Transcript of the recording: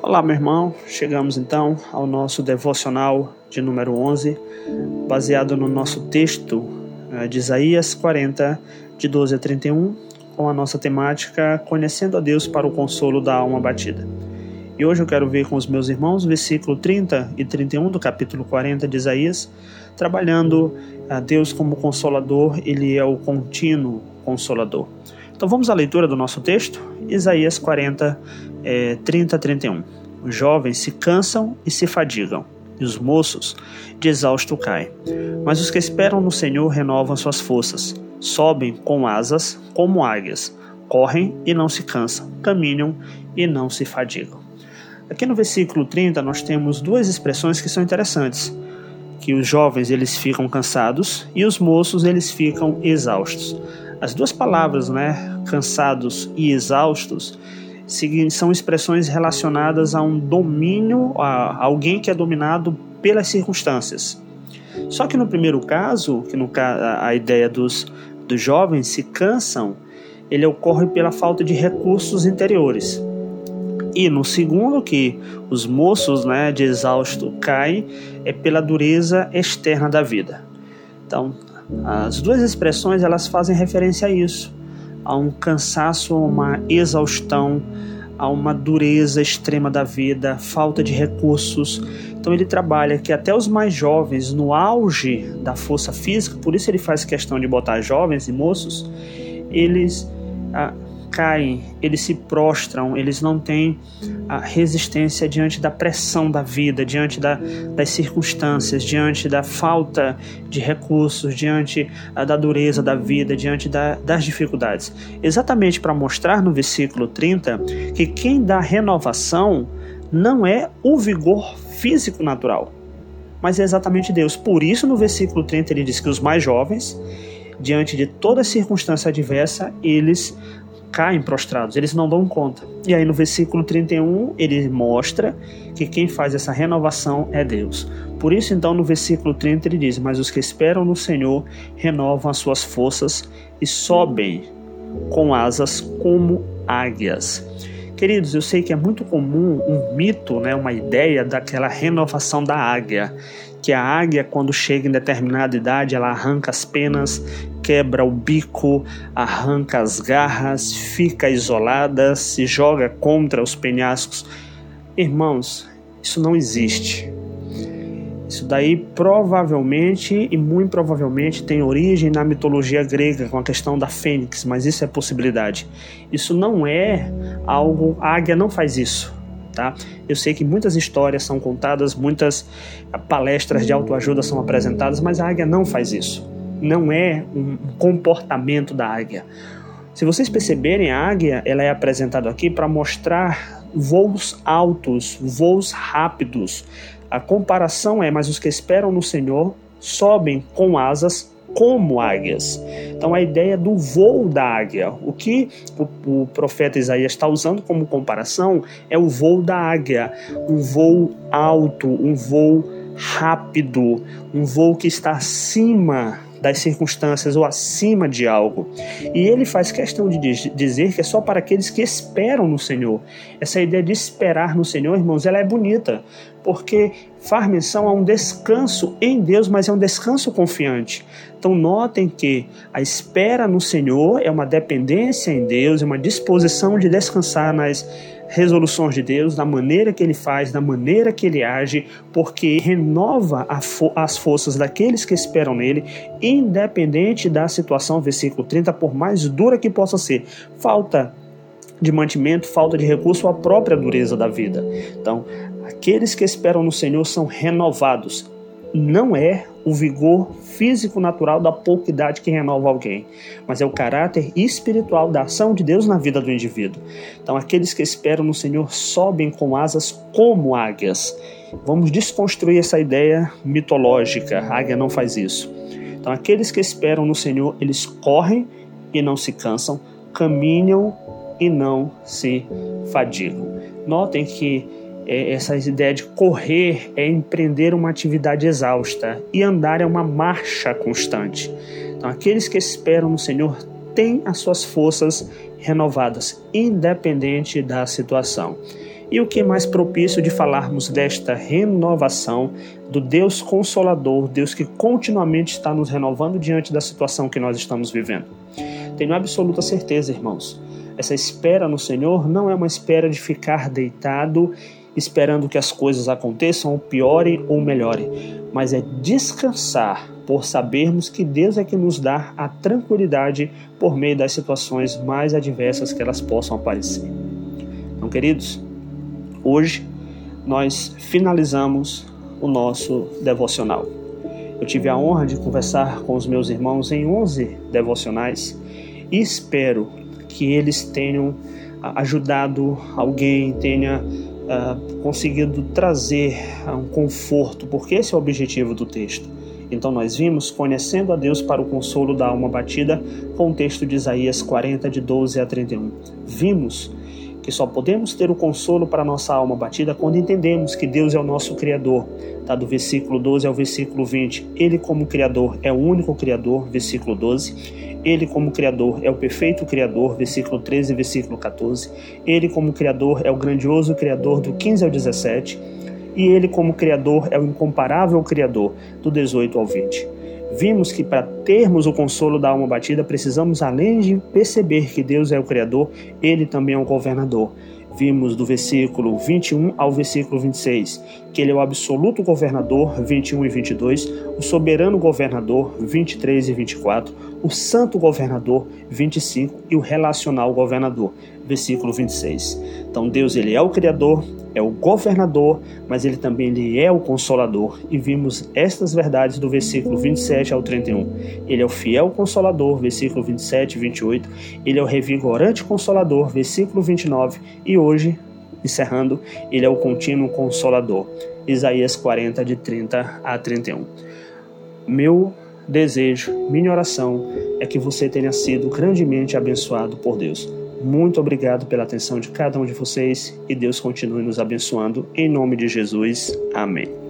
Olá, meu irmão. Chegamos então ao nosso devocional de número 11, baseado no nosso texto eh, de Isaías 40, de 12 a 31, com a nossa temática Conhecendo a Deus para o consolo da alma batida. E hoje eu quero ver com os meus irmãos o versículo 30 e 31 do capítulo 40 de Isaías, trabalhando a Deus como consolador, ele é o contínuo consolador. Então vamos à leitura do nosso texto, Isaías 40, é, 30 a 31. Os jovens se cansam e se fadigam, e os moços de exausto caem. Mas os que esperam no Senhor renovam suas forças, sobem com asas como águias, correm e não se cansam, caminham e não se fadigam. Aqui no versículo 30 nós temos duas expressões que são interessantes, que os jovens eles ficam cansados e os moços eles ficam exaustos. As duas palavras, né, cansados e exaustos, são expressões relacionadas a um domínio, a alguém que é dominado pelas circunstâncias. Só que no primeiro caso, que no, a ideia dos, dos jovens se cansam, ele ocorre pela falta de recursos interiores. E no segundo, que os moços né, de exausto caem, é pela dureza externa da vida. Então, as duas expressões elas fazem referência a isso a um cansaço, a uma exaustão, a uma dureza extrema da vida, falta de recursos. Então ele trabalha que até os mais jovens, no auge da força física, por isso ele faz questão de botar jovens e moços, eles ah, caem, eles se prostram, eles não têm a resistência diante da pressão da vida, diante da, das circunstâncias, diante da falta de recursos, diante ah, da dureza da vida, diante da, das dificuldades. Exatamente para mostrar no versículo 30 que quem dá renovação não é o vigor físico natural, mas é exatamente Deus. Por isso, no versículo 30, ele diz que os mais jovens, diante de toda circunstância adversa, eles caem prostrados, eles não dão conta. E aí no versículo 31 ele mostra que quem faz essa renovação é Deus. Por isso então no versículo 30 ele diz: "Mas os que esperam no Senhor renovam as suas forças e sobem com asas como águias." Queridos, eu sei que é muito comum um mito, né, uma ideia daquela renovação da águia, que a águia quando chega em determinada idade, ela arranca as penas, quebra o bico, arranca as garras, fica isolada, se joga contra os penhascos. Irmãos, isso não existe. Isso daí provavelmente e muito provavelmente tem origem na mitologia grega com a questão da fênix, mas isso é possibilidade. Isso não é algo. A águia não faz isso. Tá? Eu sei que muitas histórias são contadas, muitas palestras de autoajuda são apresentadas, mas a águia não faz isso não é um comportamento da águia. Se vocês perceberem, a águia ela é apresentada aqui para mostrar voos altos, voos rápidos. A comparação é, mas os que esperam no Senhor sobem com asas como águias. Então a ideia do voo da águia, o que o, o, profeta Isaías está usando como comparação é o voo da águia, um voo alto, um voo rápido, um voo que está acima das circunstâncias ou acima de algo. E ele faz questão de dizer que é só para aqueles que esperam no Senhor. Essa ideia de esperar no Senhor, irmãos, ela é bonita, porque faz menção a um descanso em Deus, mas é um descanso confiante. Então, notem que a espera no Senhor é uma dependência em Deus, é uma disposição de descansar nas resoluções de Deus, da maneira que ele faz, da maneira que ele age, porque renova fo as forças daqueles que esperam nele, independente da situação, versículo 30, por mais dura que possa ser. Falta de mantimento, falta de recurso, a própria dureza da vida. Então, aqueles que esperam no Senhor são renovados. Não é o vigor físico natural da pouca idade que renova alguém, mas é o caráter espiritual da ação de Deus na vida do indivíduo. Então, aqueles que esperam no Senhor sobem com asas como águias. Vamos desconstruir essa ideia mitológica. A águia não faz isso. Então, aqueles que esperam no Senhor, eles correm e não se cansam, caminham e não se fadigam. Notem que é, essa ideia de correr é empreender uma atividade exausta e andar é uma marcha constante. Então, aqueles que esperam no Senhor têm as suas forças renovadas, independente da situação. E o que é mais propício de falarmos desta renovação do Deus Consolador, Deus que continuamente está nos renovando diante da situação que nós estamos vivendo? Tenho absoluta certeza, irmãos. Essa espera no Senhor não é uma espera de ficar deitado esperando que as coisas aconteçam, piorem ou melhorem, mas é descansar por sabermos que Deus é que nos dá a tranquilidade por meio das situações mais adversas que elas possam aparecer. Então, queridos, hoje nós finalizamos o nosso devocional. Eu tive a honra de conversar com os meus irmãos em 11 devocionais e espero que eles tenham ajudado alguém, tenha uh, conseguido trazer um conforto, porque esse é o objetivo do texto. Então nós vimos conhecendo a Deus para o consolo da alma batida com o texto de Isaías 40 de 12 a 31. Vimos que só podemos ter o consolo para nossa alma batida quando entendemos que Deus é o nosso Criador. Tá do versículo 12 ao versículo 20. Ele, como Criador, é o único Criador, versículo 12. Ele, como Criador, é o perfeito Criador, versículo 13 e versículo 14. Ele, como Criador, é o grandioso Criador, do 15 ao 17. E ele, como Criador, é o incomparável Criador, do 18 ao 20 vimos que para termos o consolo da alma batida, precisamos, além de perceber que Deus é o Criador, Ele também é o governador. Vimos do versículo 21 ao versículo 26 que Ele é o absoluto governador, 21 e 22, o soberano governador, 23 e 24, o santo governador, 25 e o relacional governador, versículo 26. Então Deus ele é o criador, é o governador, mas ele também ele é o consolador. E vimos estas verdades do versículo 27 ao 31. Ele é o fiel consolador, versículo 27 e 28. Ele é o revigorante consolador, versículo 29. E hoje, encerrando, ele é o contínuo consolador. Isaías 40 de 30 a 31. Meu desejo, minha oração é que você tenha sido grandemente abençoado por Deus. Muito obrigado pela atenção de cada um de vocês e Deus continue nos abençoando. Em nome de Jesus. Amém.